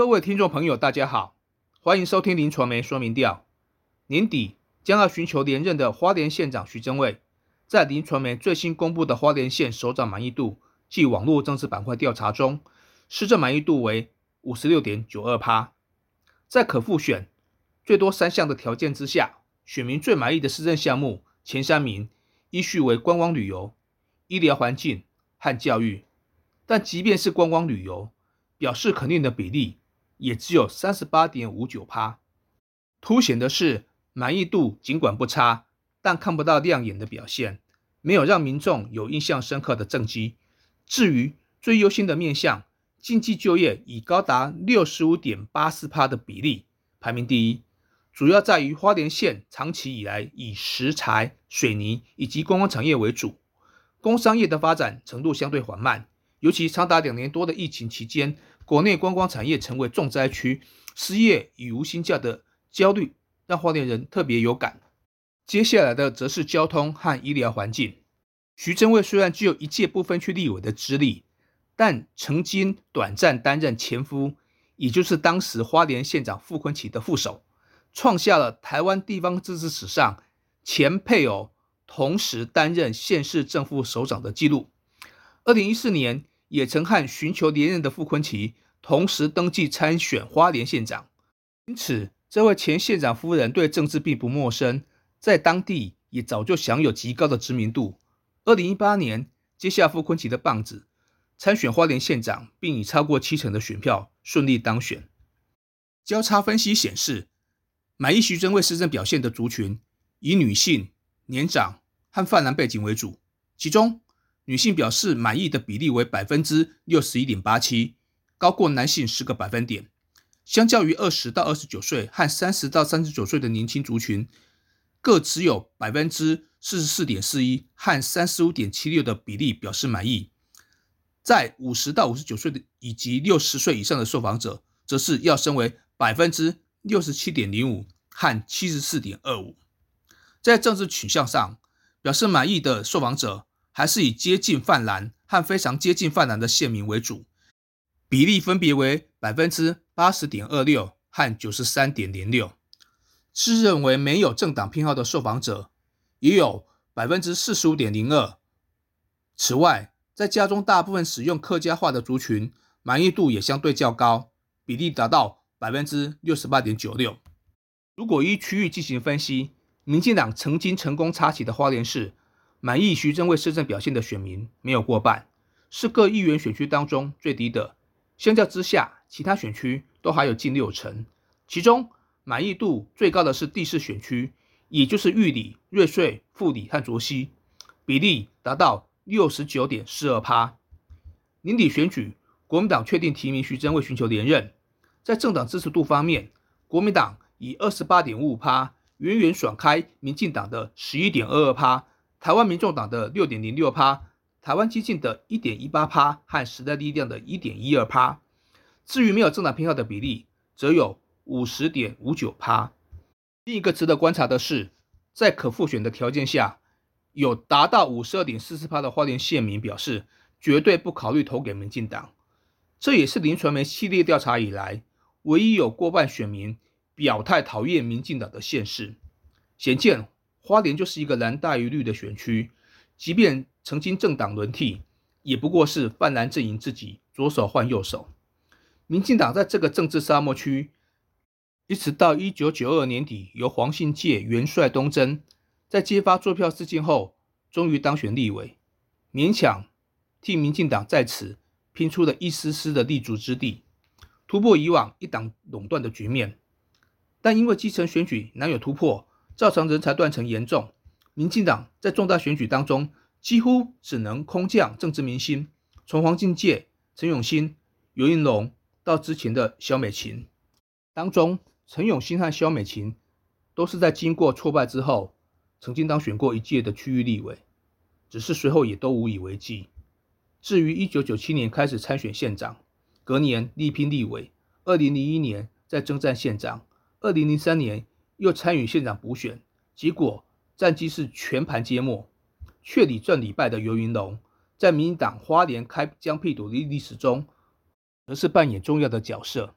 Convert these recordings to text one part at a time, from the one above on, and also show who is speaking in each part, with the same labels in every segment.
Speaker 1: 各位听众朋友，大家好，欢迎收听林传媒说明调。年底将要寻求连任的花莲县长徐正伟，在林传媒最新公布的花莲县首长满意度暨网络政治板块调查中，施政满意度为五十六点九二趴。在可复选最多三项的条件之下，选民最满意的施政项目前三名依序为观光旅游、医疗环境和教育。但即便是观光旅游，表示肯定的比例也只有三十八点五九趴，凸显的是满意度尽管不差，但看不到亮眼的表现，没有让民众有印象深刻的政绩。至于最优先的面向，经济就业以高达六十五点八四趴的比例排名第一，主要在于花莲县长期以来以石材、水泥以及观光产业为主，工商业的发展程度相对缓慢。尤其长达两年多的疫情期间，国内观光产业成为重灾区，失业与无薪假的焦虑让花莲人特别有感。接下来的则是交通和医疗环境。徐正伟虽然具有一届不分区立委的资历，但曾经短暂担任前夫，也就是当时花莲县长傅昆萁的副手，创下了台湾地方自治史上前配偶同时担任县市正副首长的纪录。二零一四年。也曾和寻求连任的傅昆萁同时登记参选花莲县长，因此这位前县长夫人对政治并不陌生，在当地也早就享有极高的知名度。二零一八年接下傅昆萁的棒子，参选花莲县长，并以超过七成的选票顺利当选。交叉分析显示，满意徐祯为施政表现的族群以女性、年长和泛蓝背景为主，其中。女性表示满意的比例为百分之六十一点八七，高过男性十个百分点。相较于二十到二十九岁和三十到三十九岁的年轻族群，各只有百分之四十四点四一和三十五点七六的比例表示满意。在五十到五十九岁的以及六十岁以上的受访者，则是要升为百分之六十七点零五和七十四点二五。在政治取向上，表示满意的受访者。还是以接近泛蓝和非常接近泛蓝的县民为主，比例分别为百分之八十点二六和九十三点零六。自认为没有政党偏好的受访者也有百分之四十五点零二。此外，在家中大部分使用客家话的族群，满意度也相对较高，比例达到百分之六十八点九六。如果依区域进行分析，民进党曾经成功插旗的花莲市。满意徐正伟市政表现的选民没有过半，是各议员选区当中最低的。相较之下，其他选区都还有近六成。其中满意度最高的是第四选区，也就是玉里、瑞穗、富里和卓溪，比例达到六十九点四二趴。年底选举，国民党确定提名徐正伟寻求连任。在政党支持度方面，国民党以二十八点五五趴，远远甩开民进党的十一点二二趴。台湾民众党的六点零六趴，台湾激进的一点一八趴和时代力量的一点一二趴。至于没有政党偏好的比例，则有五十点五九趴。另一个值得观察的是，在可复选的条件下，有达到五十二点四四趴的花莲县民表示绝对不考虑投给民进党。这也是林传媒系列调查以来唯一有过半选民表态讨厌民进党的县市。显见。花莲就是一个蓝大于绿的选区，即便曾经政党轮替，也不过是泛蓝阵营自己左手换右手。民进党在这个政治沙漠区，一直到一九九二年底，由黄信介元帅东征，在揭发坐票事件后，终于当选立委，勉强替民进党在此拼出了一丝丝的立足之地，突破以往一党垄断的局面。但因为基层选举难有突破。造成人才断层严重，民进党在重大选举当中几乎只能空降政治明星，从黄敬介、陈永新、尤应龙到之前的萧美琴，当中陈永新和萧美琴都是在经过挫败之后，曾经当选过一届的区域立委，只是随后也都无以为继。至于一九九七年开始参选县长，隔年力拼立委，二零零一年再征战县长，二零零三年。又参与县长补选，结果战绩是全盘皆末，却礼赚礼败的游云龙，在民进党花莲开疆辟土的历史中，则是扮演重要的角色。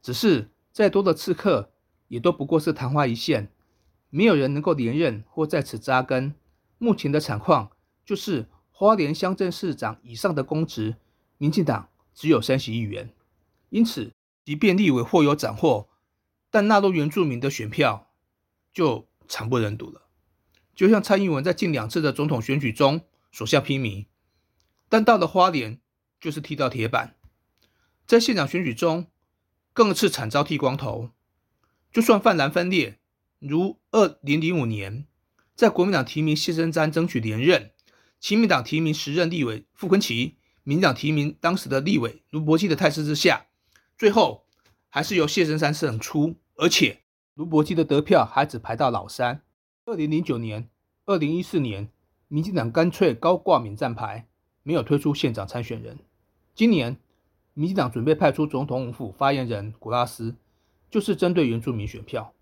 Speaker 1: 只是再多的刺客，也都不过是昙花一现，没有人能够连任或在此扎根。目前的惨况就是，花莲乡镇市长以上的公职，民进党只有三十亿元。因此，即便立委或有斩获，但纳入原住民的选票就惨不忍睹了。就像蔡英文在近两次的总统选举中所向披靡，但到了花莲就是踢到铁板。在县长选举中，更是惨遭剃光头。就算泛蓝分裂，如二零零五年，在国民党提名谢生瞻争取连任，亲民党提名时任立委傅昆奇，民党提名当时的立委卢伯基的态势之下，最后还是由谢生瞻胜出，而且卢伯基的得票还只排到老三。二零零九年、二零一四年，民进党干脆高挂免战牌，没有推出县长参选人。今年，民进党准备派出总统府发言人古拉斯，就是针对原住民选票。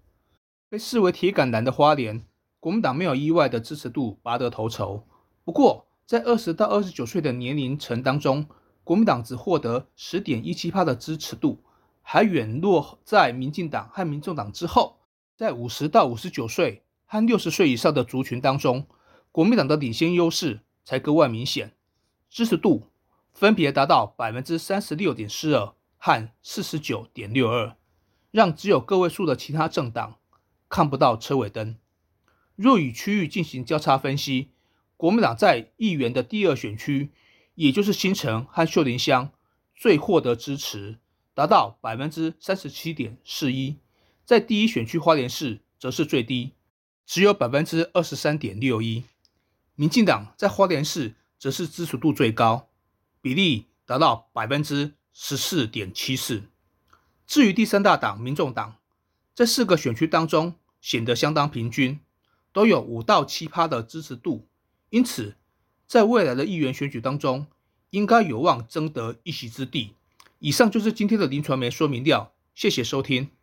Speaker 1: 被视为铁杆蓝的花莲，国民党没有意外的支持度拔得头筹。不过，在二十到二十九岁的年龄层当中，国民党只获得十点一七趴的支持度，还远落在民进党和民众党之后。在五十到五十九岁。和六十岁以上的族群当中，国民党的领先优势才格外明显，支持度分别达到百分之三十六点四二和四十九点六二，让只有个位数的其他政党看不到车尾灯。若与区域进行交叉分析，国民党在议员的第二选区，也就是新城和秀林乡，最获得支持，达到百分之三十七点四一，在第一选区花莲市则是最低。只有百分之二十三点六一，民进党在花莲市则是支持度最高，比例达到百分之十四点七四。至于第三大党民众党，在四个选区当中显得相当平均，都有五到七趴的支持度，因此在未来的议员选举当中，应该有望争得一席之地。以上就是今天的林传媒说明料，谢谢收听。